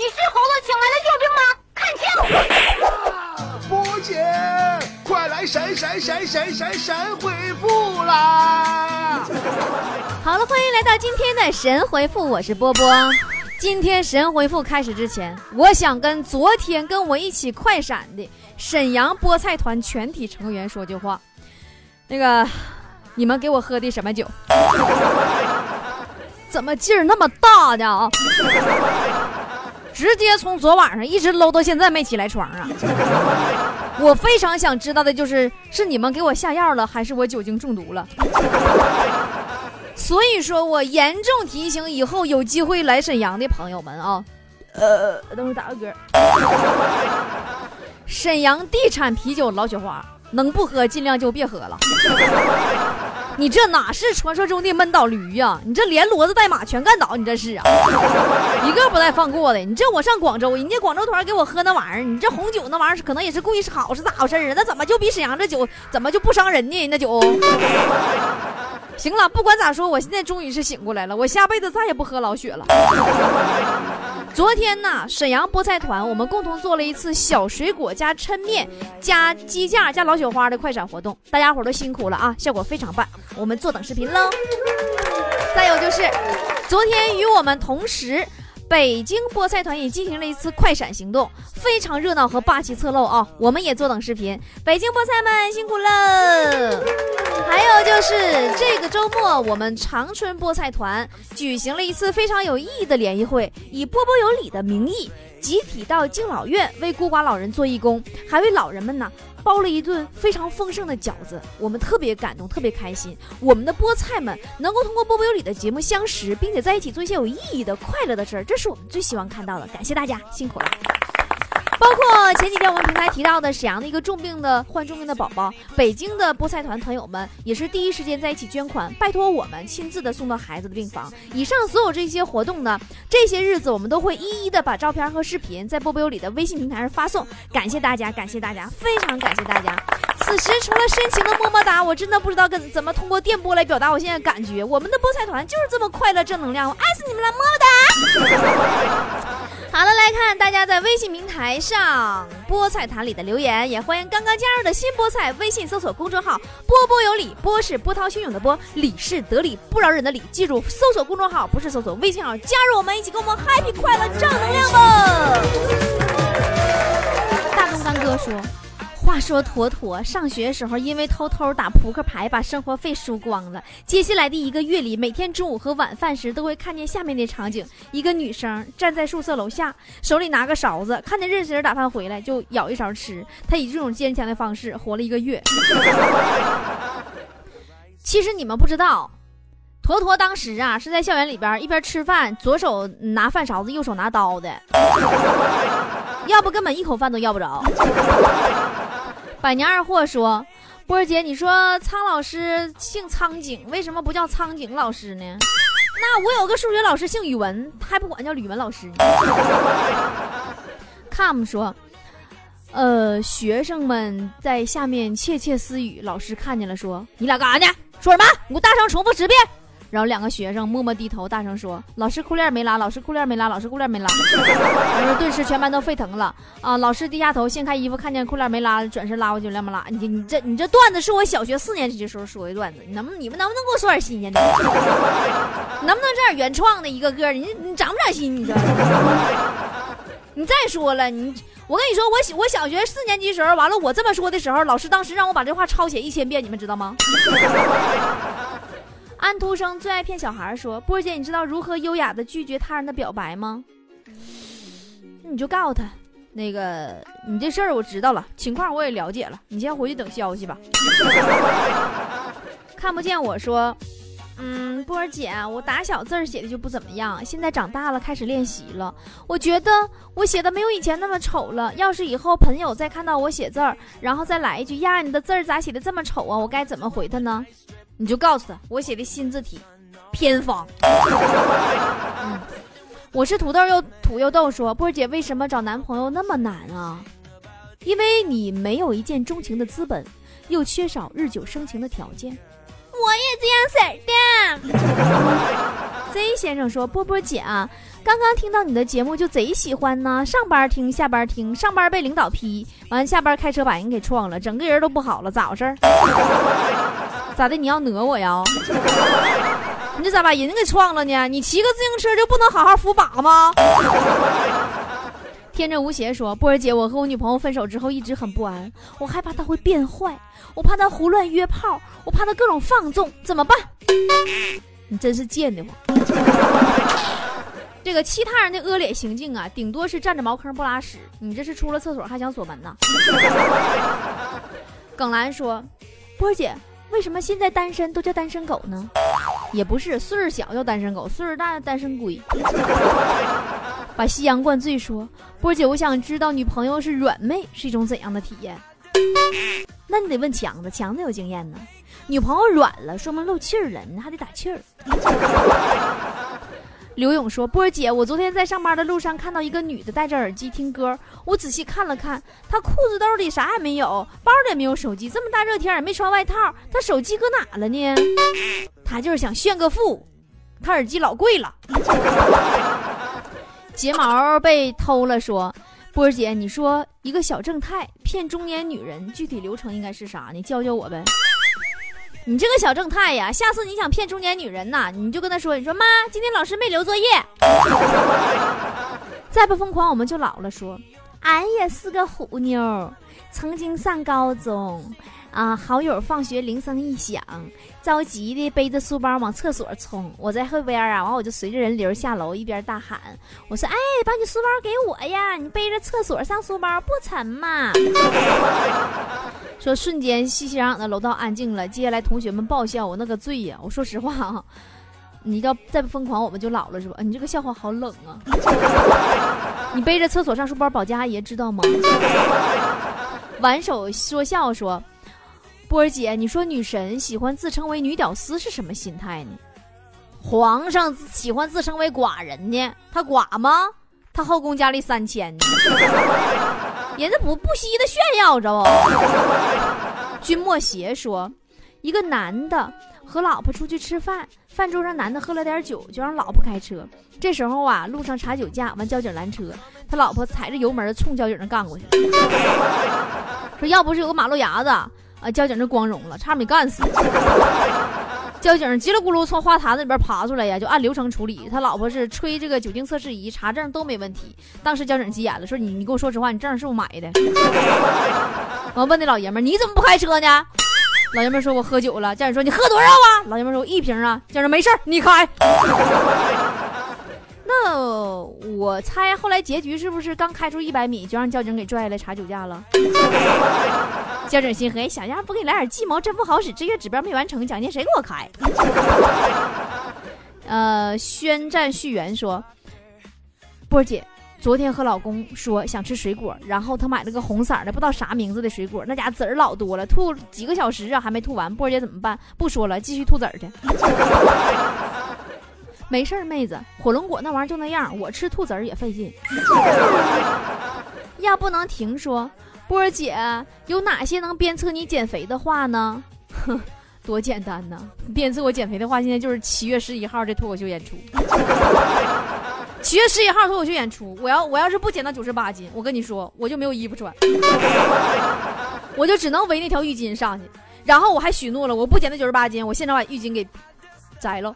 你是猴子请来的救兵吗？看清！波姐，快来闪闪闪闪闪闪回复啦！好了，欢迎来到今天的神回复，我是波波。今天神回复开始之前，我想跟昨天跟我一起快闪的沈阳菠菜团全体成员说句话。那个，你们给我喝的什么酒？怎么劲儿那么大呢啊？直接从昨晚上一直搂到现在没起来床啊！我非常想知道的就是，是你们给我下药了，还是我酒精中毒了？所以说我严重提醒以后有机会来沈阳的朋友们啊，呃，等会打个嗝。沈阳地产啤酒老雪花，能不喝尽量就别喝了。你这哪是传说中的闷倒驴呀？你这连骡子带马全干倒，你这是啊，一个不带放过的。你这我上广州，人家广州团给我喝那玩意儿，你这红酒那玩意儿可能也是故意是好是咋回事啊？那怎么就比沈阳这酒怎么就不伤人呢？那酒。行了，不管咋说，我现在终于是醒过来了，我下辈子再也不喝老雪了。昨天呢，沈阳菠菜团我们共同做了一次小水果加抻面加鸡架加老雪花的快闪活动，大家伙都辛苦了啊，效果非常棒，我们坐等视频喽。再有就是，昨天与我们同时。北京菠菜团也进行了一次快闪行动，非常热闹和霸气侧漏啊！我们也坐等视频。北京菠菜们辛苦了。是这个周末，我们长春菠菜团举行了一次非常有意义的联谊会，以波波有礼的名义，集体到敬老院为孤寡老人做义工，还为老人们呢。包了一顿非常丰盛的饺子，我们特别感动，特别开心。我们的菠菜们能够通过波波有理的节目相识，并且在一起做一些有意义的、快乐的事儿，这是我们最希望看到的。感谢大家，辛苦了。包括前几天我们平台提到的沈阳的一个重病的患重病的宝宝，北京的菠菜团团友们也是第一时间在一起捐款，拜托我们亲自的送到孩子的病房。以上所有这些活动呢，这些日子我们都会一一的把照片和视频在波波有理的微信平台上发送。感谢大家，感谢大家，非常感谢大家。此时除了深情的么么哒，我真的不知道跟怎么通过电波来表达我现在感觉。我们的菠菜团就是这么快乐正能量，我爱死你们了，么么哒。好了，来看大家在微信平台上菠菜坛里的留言，也欢迎刚刚加入的新菠菜，微信搜索公众号“波波有理”，波是波涛汹涌的波，理是得理不饶人的理。记住，搜索公众号不是搜索微信号，加入我们一起跟我们 happy 快乐正能量吧。大东刚哥说。话说妥妥，上学时候因为偷偷打扑克牌把生活费输光了。接下来的一个月里，每天中午和晚饭时都会看见下面的场景：一个女生站在宿舍楼下，手里拿个勺子，看见认识人打饭回来就舀一勺吃。她以这种坚强的方式活了一个月。其实你们不知道，坨坨当时啊是在校园里边一边吃饭，左手拿饭勺子，右手拿刀的，要不根本一口饭都要不着。百年二货说：“波儿姐，你说苍老师姓苍井，为什么不叫苍井老师呢？那我有个数学老师姓语文，他还不管叫语文老师呢。”com 说：“呃，学生们在下面窃窃私语，老师看见了，说你俩干啥呢？说什么？你给我大声重复十遍。”然后两个学生默默低头，大声说：“老师裤链没拉，老师裤链没拉，老师裤链没拉。”然后顿时全班都沸腾了啊！老师低下头掀开衣服，看见裤链没拉，转身拉过去，拉没拉？你你这你这段子是我小学四年级的时候说的段子，你能不你们能不能给我说点新鲜的？能不能这点原创的？一个个，你你长不长心？你说？你再说了，你我跟你说，我我小学四年级时候，完了我这么说的时候，老师当时让我把这话抄写一千遍，你们知道吗？安徒生最爱骗小孩说：“波姐，你知道如何优雅的拒绝他人的表白吗？你就告诉他，那个你这事儿我知道了，情况我也了解了，你先回去等消息吧。”看不见我说：“嗯，波儿姐，我打小字儿写的就不怎么样，现在长大了开始练习了，我觉得我写的没有以前那么丑了。要是以后朋友再看到我写字儿，然后再来一句呀，你的字儿咋写的这么丑啊？我该怎么回他呢？”你就告诉他，我写的新字体偏方。嗯，我是土豆又土又豆说，波儿姐为什么找男朋友那么难啊？因为你没有一见钟情的资本，又缺少日久生情的条件。我也这样式的。Z 先生说：“波波姐啊，刚刚听到你的节目就贼喜欢呢，上班听，下班听，上班被领导批，完下班开车把人给撞了，整个人都不好了，咋回事？咋的？你要讹我呀？你这咋把人给撞了呢？你骑个自行车就不能好好扶把吗？”天真无邪说：“波儿姐，我和我女朋友分手之后一直很不安，我害怕她会变坏，我怕她胡乱约炮，我怕她各种放纵，怎么办？你真是贱的慌！这个其他人的恶劣行径啊，顶多是占着茅坑不拉屎，你这是出了厕所还想锁门呢？”耿兰说：“波儿姐，为什么现在单身都叫单身狗呢？也不是岁数小叫单身狗，岁数大单身龟。”把夕阳灌醉说：“波姐，我想知道女朋友是软妹是一种怎样的体验？那你得问强子，强子有经验呢。女朋友软了，说明漏气儿了，你还得打气儿。”刘勇说：“波儿姐，我昨天在上班的路上看到一个女的戴着耳机听歌，我仔细看了看，她裤子兜里啥也没有，包里也没有手机，这么大热天也没穿外套，她手机搁哪了呢？她就是想炫个富，她耳机老贵了。”睫毛被偷了，说波儿姐，你说一个小正太骗中年女人，具体流程应该是啥呢？教教我呗。你这个小正太呀，下次你想骗中年女人呐，你就跟她说，你说妈，今天老师没留作业。再不疯狂，我们就老了。说，俺也是个虎妞，曾经上高中。啊！好友放学铃声一响，着急的背着书包往厕所冲。我在后边啊，完我就随着人流下楼，一边大喊：“我说，哎，把你书包给我呀！你背着厕所上书包不沉吗？” 说瞬间熙熙攘攘的楼道安静了。接下来同学们爆笑，我那个醉呀！我说实话啊，你要再不疯狂，我们就老了是吧？你这个笑话好冷啊！你背着厕所上书包，保洁阿姨知道吗？挽手说笑说。波儿姐，你说女神喜欢自称为女屌丝是什么心态呢？皇上喜欢自称为寡人呢？他寡吗？他后宫佳丽三千呢？人家不不惜的炫耀着不？君莫邪说，一个男的和老婆出去吃饭，饭桌上男的喝了点酒，就让老婆开车。这时候啊，路上查酒驾，完交警拦车，他老婆踩着油门冲交警那干过去了，说要不是有个马路牙子。啊！交警这光荣了，差点没干死。交警叽里咕噜从花坛子里边爬出来呀，就按流程处理。他老婆是吹这个酒精测试仪，查证都没问题。当时交警急眼了，说：“你你给我说实话，你证是不是买的？” 我问那老爷们：“你怎么不开车呢？”老爷们说：“我喝酒了。”交警说：“你喝多少啊？”老爷们说：“一瓶啊。”交警没事你开。那我猜后来结局是不是刚开出一百米就让交警给拽下来查酒驾了？交警心黑，小样不给你来点计谋真不好使。这月指标没完成，奖金谁给我开？呃，宣战续缘说，波姐昨天和老公说想吃水果，然后他买了个红色的不知道啥名字的水果，那家籽儿老多了，吐几个小时啊还没吐完。波姐怎么办？不说了，继续吐籽儿去。没事儿，妹子，火龙果那玩意儿就那样，我吃吐籽儿也费劲。要不能停说，波儿姐有哪些能鞭策你减肥的话呢？哼，多简单呐！鞭策我减肥的话，现在就是七月十一号这脱口秀演出。七月十一号脱口秀演出，我要我要是不减到九十八斤，我跟你说，我就没有衣服穿，我就只能围那条浴巾上去。然后我还许诺了，我不减到九十八斤，我现场把浴巾给。摘了，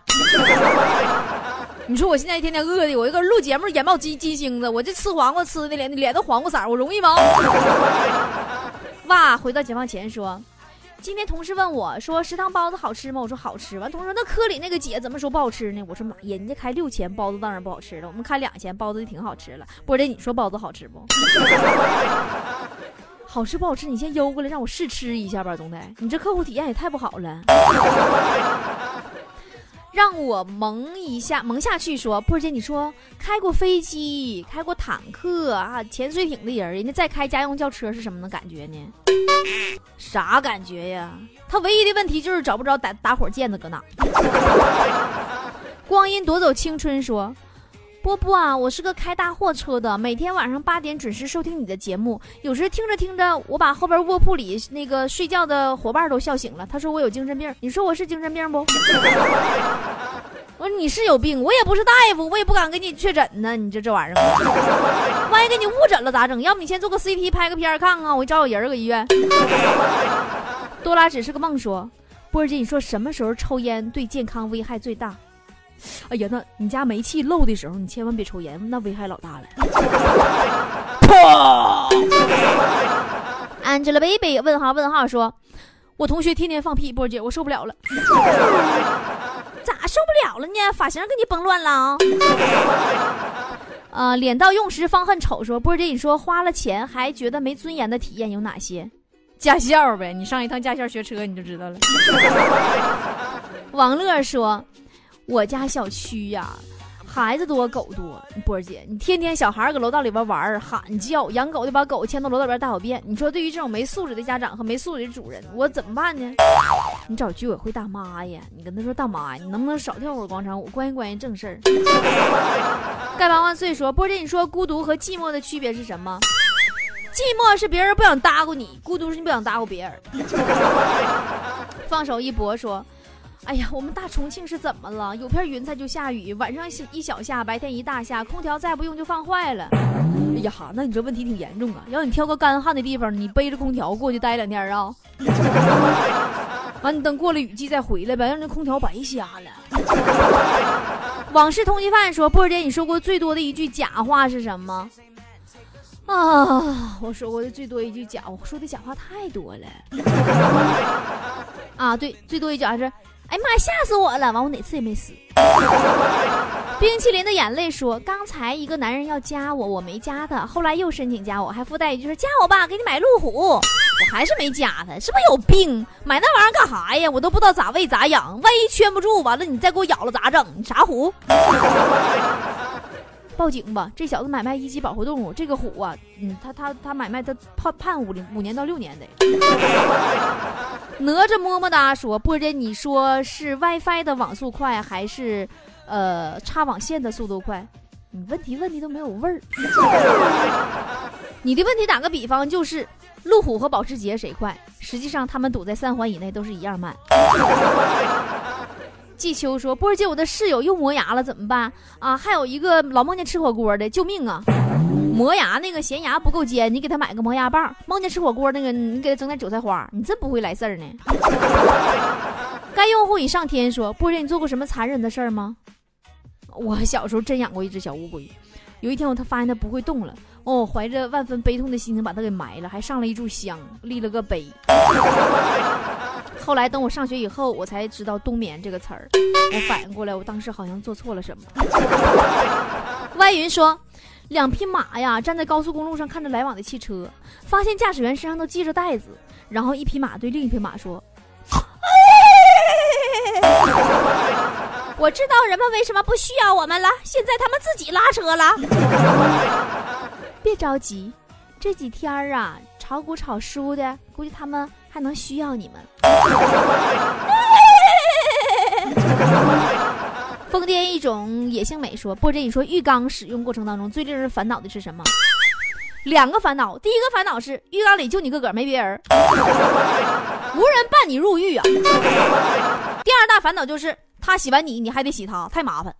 你说我现在一天天饿的，我一个录节目眼冒金金星子，我这吃黄瓜吃的脸脸都黄瓜色，我容易吗？哇，回到解放前说，今天同事问我说食堂包子好吃吗？我说好吃。完同事说那科里那个姐怎么说不好吃呢？我说妈，人家开六千包子当然不好吃了，我们开两千包子就挺好吃了。波姐你说包子好吃不？好吃不好吃？你先邮过来让我试吃一下吧，总得。你这客户体验也太不好了。让我蒙一下，蒙下去说，波姐，你说开过飞机、开过坦克啊、潜水艇的人，人家再开家用轿车是什么的感觉呢？啥感觉呀？他唯一的问题就是找不着打打火键子搁哪。光阴夺走青春说，波波啊，我是个开大货车的，每天晚上八点准时收听你的节目。有时听着听着，我把后边卧铺里那个睡觉的伙伴都笑醒了。他说我有精神病，你说我是精神病不？我说你是有病，我也不是大夫，我也不敢给你确诊呢。你这这玩意儿，万一给你误诊了咋整？要不你先做个 CT 拍个片看看，我找有人搁医院。多拉只是个梦说，波儿姐，你说什么时候抽烟对健康危害最大？哎呀，那你家煤气漏的时候，你千万别抽烟，那危害老大了。Angelababy 问号问号说：“我同学天天放屁，波姐我受不了了。咋受不了了呢？发型给你崩乱了啊！呃，脸到用时方恨丑说：波姐，你说花了钱还觉得没尊严的体验有哪些？驾校呗，你上一趟驾校学车你就知道了。王乐说。我家小区呀，孩子多狗多。波儿姐，你天天小孩搁楼道里边玩喊叫，养狗的把狗牵到楼道边大小便。你说对于这种没素质的家长和没素质的主人，我怎么办呢？你找居委会大妈呀，你跟他说大妈，你能不能少跳会儿广场舞，关心关心正事儿。丐帮万岁说，波儿姐，你说孤独和寂寞的区别是什么？寂寞是别人不想搭过你，孤独是你不想搭过别人。放手一搏说。哎呀，我们大重庆是怎么了？有片云彩就下雨，晚上一小下，白天一大下，空调再不用就放坏了。哎呀哈，那你这问题挺严重啊！要你挑个干旱的地方，你背着空调过去待两天啊？完，你等过了雨季再回来呗，让那空调白瞎了。往事通缉犯说：“波儿姐，你说过最多的一句假话是什么？”啊，我说过的最多一句假，我说的假话太多了。啊，对，最多一句还是。哎妈！吓死我了！完，我哪次也没死。冰淇淋的眼泪说：“刚才一个男人要加我，我没加他，后来又申请加我，还附带一句说加我吧，给你买路虎。我还是没加他，是不是有病？买那玩意儿干啥呀？我都不知道咋喂咋养，万一圈不住，完了你再给我咬了咋整？你啥虎？报警吧！这小子买卖一级保护动物，这个虎啊，嗯，他他他买卖他判判五五年到六年的。哪吒么么哒说：“波姐，你说是 WiFi 的网速快，还是呃插网线的速度快？你问题问题都没有味儿。你的问题打个比方，就是路虎和保时捷谁快？实际上他们堵在三环以内都是一样慢。”季秋说：“波姐，我的室友又磨牙了，怎么办啊？还有一个老梦见吃火锅的，救命啊！磨牙那个咸牙不够尖，你给他买个磨牙棒。梦见吃火锅那个，你给他整点韭菜花。你真不会来事儿呢。”该用户已上天说：“波姐，你做过什么残忍的事儿吗？”我小时候真养过一只小乌龟，有一天我他发现它不会动了，哦，怀着万分悲痛的心情把它给埋了，还上了一炷香，立了个碑。后来等我上学以后，我才知道“冬眠”这个词儿。我反应过来，我当时好像做错了什么。歪云说，两匹马呀，站在高速公路上看着来往的汽车，发现驾驶员身上都系着带子，然后一匹马对另一匹马说：“ 我知道人们为什么不需要我们了，现在他们自己拉车了。别着急，这几天儿啊，炒股炒输的，估计他们。”还能需要你们？疯癫一种野性美说，波姐，你说浴缸使用过程当中最令人烦恼的是什么？两个烦恼，第一个烦恼是浴缸里就你个个没别人，无人伴你入浴啊。第二大烦恼就是他洗完你，你还得洗他，太麻烦。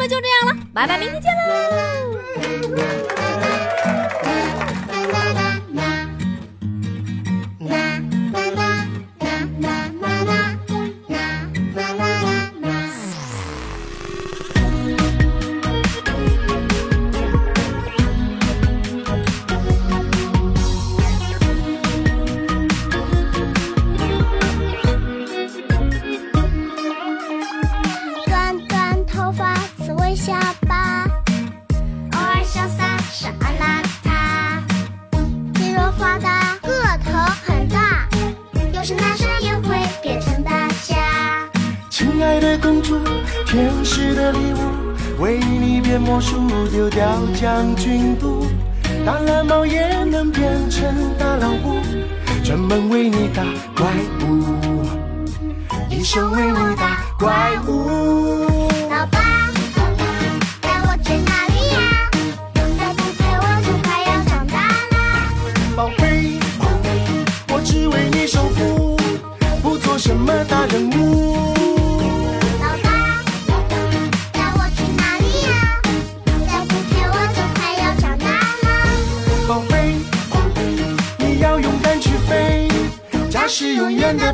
那，就这样了，拜拜，明天见喽。将军肚，大蓝猫也能变成大老虎，专门为你打怪物，一生为你打怪物。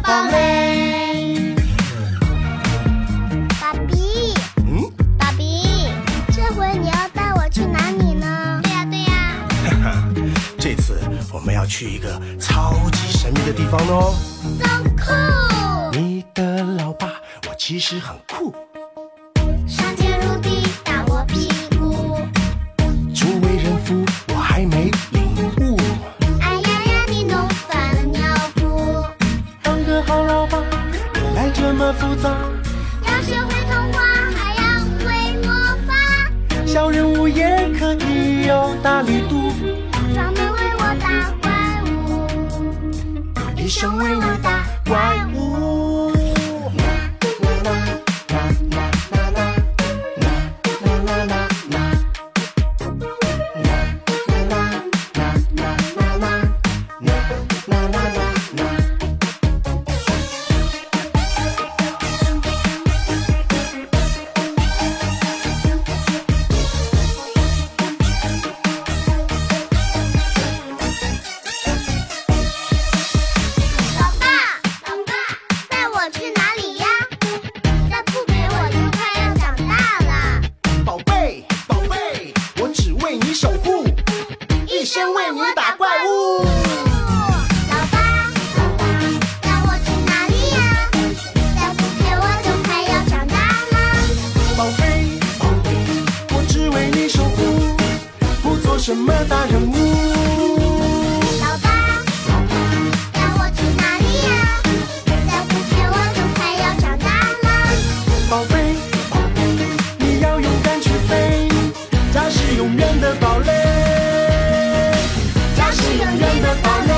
远的堡垒。爸比，嗯，爸比，这回你要带我去哪里呢？对呀对呀 这次我们要去一个超级神秘的地方哦。，so cool，你的老爸，我其实很大力度，专门为我打怪物，一生为你打怪物。呜老爸老爸要我去哪里呀再不见我都快要长大了宝贝宝贝你要勇敢去飞家是永远的堡垒家是永远的堡垒。